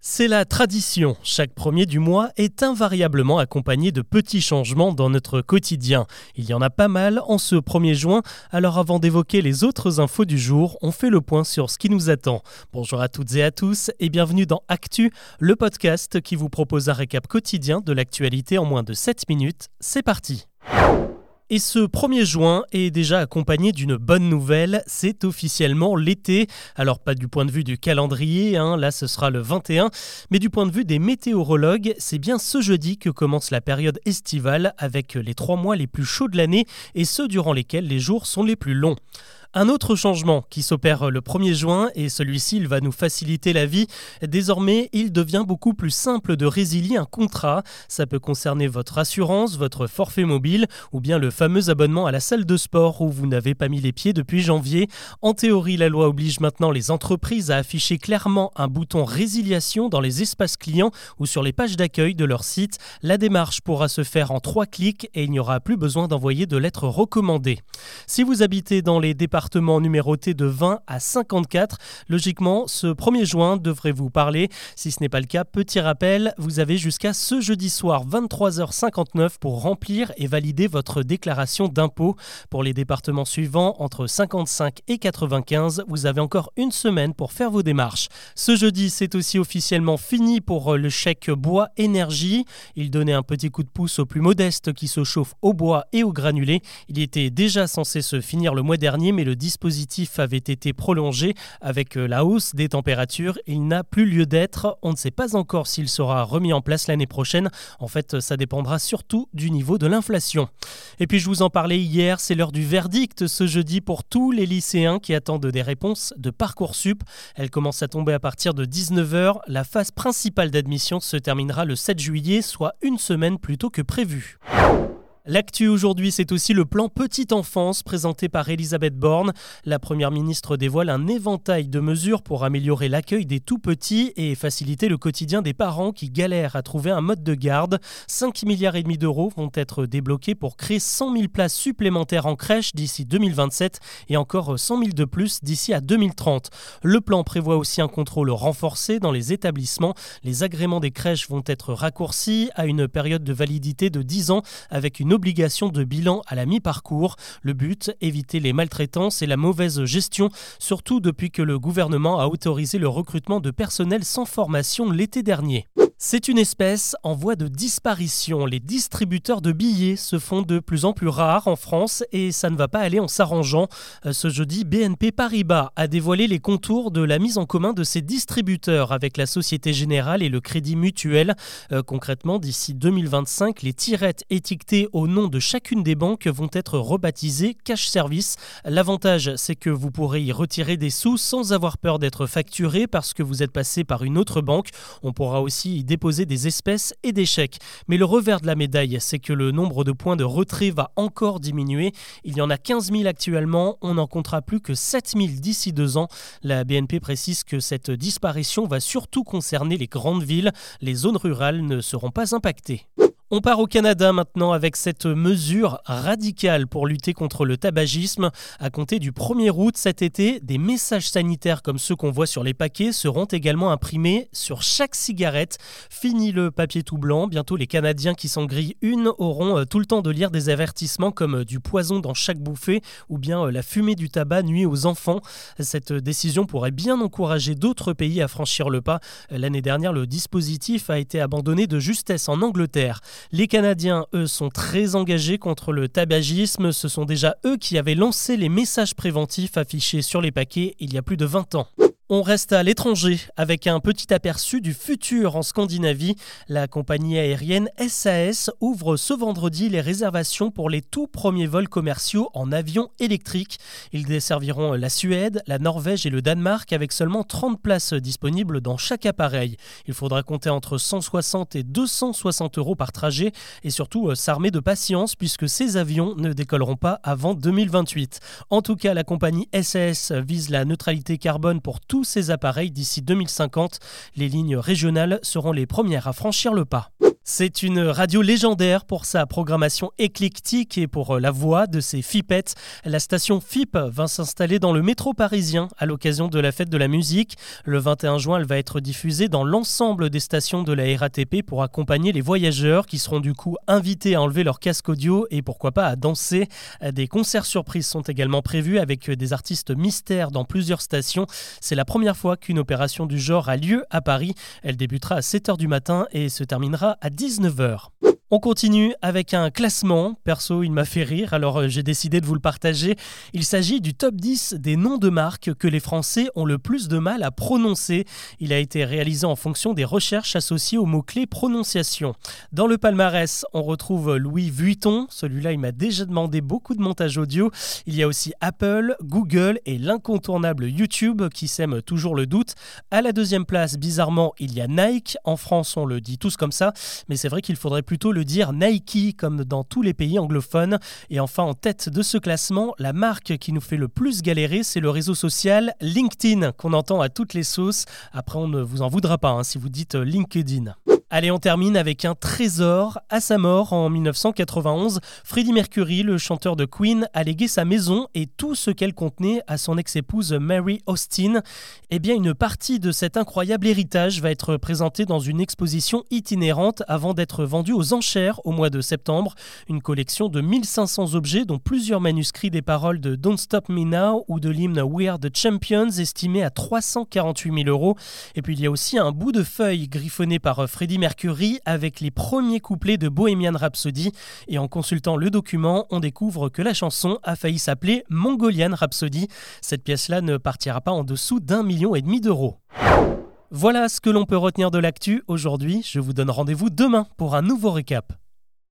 C'est la tradition. Chaque premier du mois est invariablement accompagné de petits changements dans notre quotidien. Il y en a pas mal en ce 1er juin. Alors avant d'évoquer les autres infos du jour, on fait le point sur ce qui nous attend. Bonjour à toutes et à tous et bienvenue dans Actu, le podcast qui vous propose un récap quotidien de l'actualité en moins de 7 minutes. C'est parti. Et ce 1er juin est déjà accompagné d'une bonne nouvelle, c'est officiellement l'été. Alors pas du point de vue du calendrier, hein, là ce sera le 21, mais du point de vue des météorologues, c'est bien ce jeudi que commence la période estivale avec les trois mois les plus chauds de l'année et ceux durant lesquels les jours sont les plus longs. Un autre changement qui s'opère le 1er juin, et celui-ci va nous faciliter la vie, désormais il devient beaucoup plus simple de résilier un contrat. Ça peut concerner votre assurance, votre forfait mobile ou bien le fameux abonnement à la salle de sport où vous n'avez pas mis les pieds depuis janvier. En théorie, la loi oblige maintenant les entreprises à afficher clairement un bouton résiliation dans les espaces clients ou sur les pages d'accueil de leur site. La démarche pourra se faire en trois clics et il n'y aura plus besoin d'envoyer de lettres recommandées. Si vous habitez dans les départements numéroté de 20 à 54. Logiquement, ce 1er juin devrait vous parler. Si ce n'est pas le cas, petit rappel, vous avez jusqu'à ce jeudi soir 23h59 pour remplir et valider votre déclaration d'impôt. Pour les départements suivants, entre 55 et 95, vous avez encore une semaine pour faire vos démarches. Ce jeudi, c'est aussi officiellement fini pour le chèque bois énergie. Il donnait un petit coup de pouce aux plus modestes qui se chauffent au bois et au granulé. Il était déjà censé se finir le mois dernier, mais le dispositif avait été prolongé avec euh, la hausse des températures. Il n'a plus lieu d'être. On ne sait pas encore s'il sera remis en place l'année prochaine. En fait, ça dépendra surtout du niveau de l'inflation. Et puis, je vous en parlais hier, c'est l'heure du verdict ce jeudi pour tous les lycéens qui attendent des réponses de Parcoursup. Elle commence à tomber à partir de 19h. La phase principale d'admission se terminera le 7 juillet, soit une semaine plus tôt que prévu. L'actu aujourd'hui, c'est aussi le plan Petite Enfance présenté par Elisabeth Borne. La Première ministre dévoile un éventail de mesures pour améliorer l'accueil des tout-petits et faciliter le quotidien des parents qui galèrent à trouver un mode de garde. 5 milliards d'euros vont être débloqués pour créer 100 000 places supplémentaires en crèche d'ici 2027 et encore 100 000 de plus d'ici à 2030. Le plan prévoit aussi un contrôle renforcé dans les établissements. Les agréments des crèches vont être raccourcis à une période de validité de 10 ans avec une obligation de bilan à la mi-parcours. Le but, éviter les maltraitances et la mauvaise gestion, surtout depuis que le gouvernement a autorisé le recrutement de personnel sans formation l'été dernier. C'est une espèce en voie de disparition. Les distributeurs de billets se font de plus en plus rares en France et ça ne va pas aller en s'arrangeant. Euh, ce jeudi, BNP Paribas a dévoilé les contours de la mise en commun de ses distributeurs avec la Société Générale et le Crédit Mutuel. Euh, concrètement, d'ici 2025, les tirettes étiquetées au nom de chacune des banques vont être rebaptisées Cash Service. L'avantage, c'est que vous pourrez y retirer des sous sans avoir peur d'être facturé parce que vous êtes passé par une autre banque. On pourra aussi y déposer des espèces et des chèques. Mais le revers de la médaille, c'est que le nombre de points de retrait va encore diminuer. Il y en a 15 000 actuellement, on n'en comptera plus que 7 000 d'ici deux ans. La BNP précise que cette disparition va surtout concerner les grandes villes. Les zones rurales ne seront pas impactées. On part au Canada maintenant avec cette mesure radicale pour lutter contre le tabagisme. À compter du 1er août cet été, des messages sanitaires comme ceux qu'on voit sur les paquets seront également imprimés sur chaque cigarette. Fini le papier tout blanc. Bientôt, les Canadiens qui s'en grillent une auront euh, tout le temps de lire des avertissements comme euh, du poison dans chaque bouffée ou bien euh, la fumée du tabac nuit aux enfants. Cette décision pourrait bien encourager d'autres pays à franchir le pas. L'année dernière, le dispositif a été abandonné de justesse en Angleterre. Les Canadiens, eux, sont très engagés contre le tabagisme. Ce sont déjà eux qui avaient lancé les messages préventifs affichés sur les paquets il y a plus de 20 ans. On reste à l'étranger avec un petit aperçu du futur en Scandinavie. La compagnie aérienne SAS ouvre ce vendredi les réservations pour les tout premiers vols commerciaux en avion électrique. Ils desserviront la Suède, la Norvège et le Danemark avec seulement 30 places disponibles dans chaque appareil. Il faudra compter entre 160 et 260 euros par trajet et surtout euh, s'armer de patience puisque ces avions ne décolleront pas avant 2028. En tout cas, la compagnie SAS vise la neutralité carbone pour tous ces appareils d'ici 2050. Les lignes régionales seront les premières à franchir le pas. C'est une radio légendaire pour sa programmation éclectique et pour euh, la voix de ses fipettes. La station FIP va s'installer dans le métro parisien à l'occasion de la fête de la musique. Le 21 juin, elle va être diffusée dans l'ensemble des stations de la RATP pour accompagner les voyageurs qui seront du coup invités à enlever leur casque audio et pourquoi pas à danser. Des concerts surprises sont également prévus avec des artistes mystères dans plusieurs stations. C'est la première fois qu'une opération du genre a lieu à Paris. Elle débutera à 7h du matin et se terminera à 19h. On continue avec un classement. Perso, il m'a fait rire, alors euh, j'ai décidé de vous le partager. Il s'agit du top 10 des noms de marques que les Français ont le plus de mal à prononcer. Il a été réalisé en fonction des recherches associées au mot-clé prononciation. Dans le palmarès, on retrouve Louis Vuitton. Celui-là, il m'a déjà demandé beaucoup de montage audio. Il y a aussi Apple, Google et l'incontournable YouTube qui sème toujours le doute. À la deuxième place, bizarrement, il y a Nike. En France, on le dit tous comme ça, mais c'est vrai qu'il faudrait plutôt dire Nike comme dans tous les pays anglophones. Et enfin en tête de ce classement, la marque qui nous fait le plus galérer, c'est le réseau social LinkedIn qu'on entend à toutes les sauces. Après on ne vous en voudra pas hein, si vous dites LinkedIn. Allez, on termine avec un trésor. À sa mort en 1991, Freddie Mercury, le chanteur de Queen, a légué sa maison et tout ce qu'elle contenait à son ex-épouse Mary Austin. Eh bien, une partie de cet incroyable héritage va être présentée dans une exposition itinérante avant d'être vendue aux enchères au mois de septembre. Une collection de 1500 objets, dont plusieurs manuscrits des paroles de Don't Stop Me Now ou de l'hymne We Are the Champions, estimé à 348 000 euros. Et puis, il y a aussi un bout de feuille griffonné par Mercury avec les premiers couplets de Bohemian Rhapsody. Et en consultant le document, on découvre que la chanson a failli s'appeler Mongolian Rhapsody. Cette pièce-là ne partira pas en dessous d'un million et demi d'euros. Voilà ce que l'on peut retenir de l'actu aujourd'hui. Je vous donne rendez-vous demain pour un nouveau récap.